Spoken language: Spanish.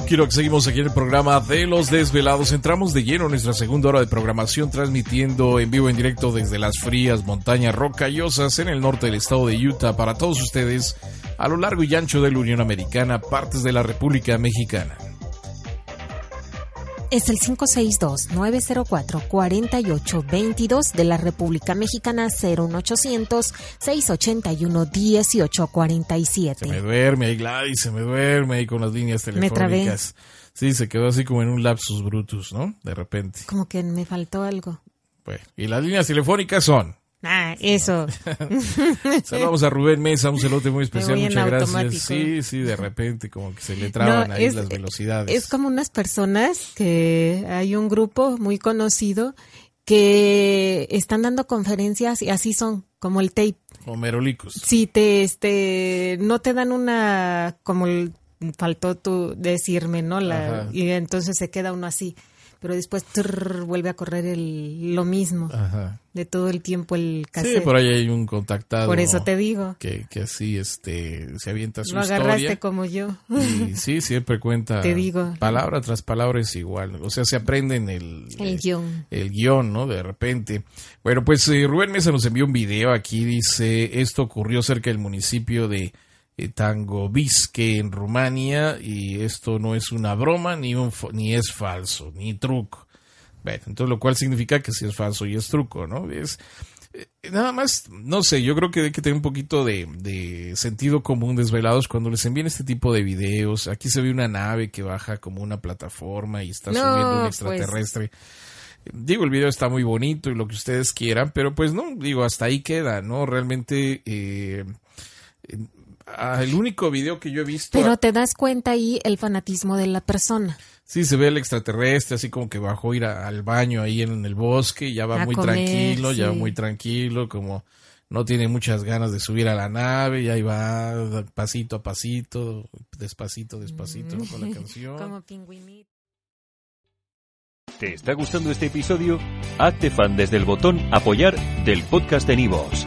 Quiero que seguimos aquí en el programa de Los Desvelados. Entramos de lleno en nuestra segunda hora de programación, transmitiendo en vivo en directo desde las frías montañas rocallosas en el norte del estado de Utah para todos ustedes a lo largo y ancho de la Unión Americana, partes de la República Mexicana. Es el 562-904-4822 de la República Mexicana 01800-681-1847. Se me duerme ahí, Gladys, se me duerme ahí con las líneas telefónicas. Sí, se quedó así como en un lapsus brutus, ¿no? De repente. Como que me faltó algo. Pues, y las líneas telefónicas son. Ah, eso. Saludamos a Rubén Mesa, un celote muy especial, muchas gracias. automático. Sí, sí, de repente como que se le traban No, ahí es- las velocidades. Es como unas personas que hay un grupo muy conocido que están dando conferencias y así son, como el tape. Homerolicos. Si te, este, no te dan una, como el- faltó tú decirme, ¿no? La, Ajá. y entonces se queda uno así. Pero después trrr, vuelve a correr el, lo mismo. Ajá. De todo el tiempo el Sí, cassette. por ahí hay un contactado. Por eso te digo. Que, que así este, se avienta su Lo agarraste historia. como yo. Y sí, siempre cuenta. Te digo. Palabra tras palabra es igual. O sea, se aprenden el, El guion. el guion, ¿no? De repente. Bueno, pues eh, Rubén Mesa nos envió un video aquí. Dice: Esto ocurrió cerca del municipio de eh, Tangovisque, en Rumania. Y esto no es una broma, ni, un, ni es falso, ni truco. Bueno, entonces lo cual significa que si es falso y es truco, ¿no? Es. eh, Nada más, no sé, yo creo que hay que tener un poquito de, de sentido común desvelados cuando les envían este tipo de videos. Aquí se ve una nave que baja como una plataforma y está No, subiendo un pues. extraterrestre. Digo, el video está muy bonito y lo que ustedes quieran, pero pues no, digo, hasta ahí queda, ¿no? Realmente, eh, el único video que yo he visto, Pero te das cuenta ahí el fanatismo de la persona. sí se ve el extraterrestre, así como que bajó a ir a- al baño ahí en el bosque, y ya va A muy comer, tranquilo, ya va sí. muy tranquilo, como no tiene muchas ganas de subir a la nave, y ahí va pasito a pasito, despacito, despacito, con la canción. Como pingüinito. ¿Te está gustando este episodio? Hazte fan desde el botón Apoyar del podcast de Nivos.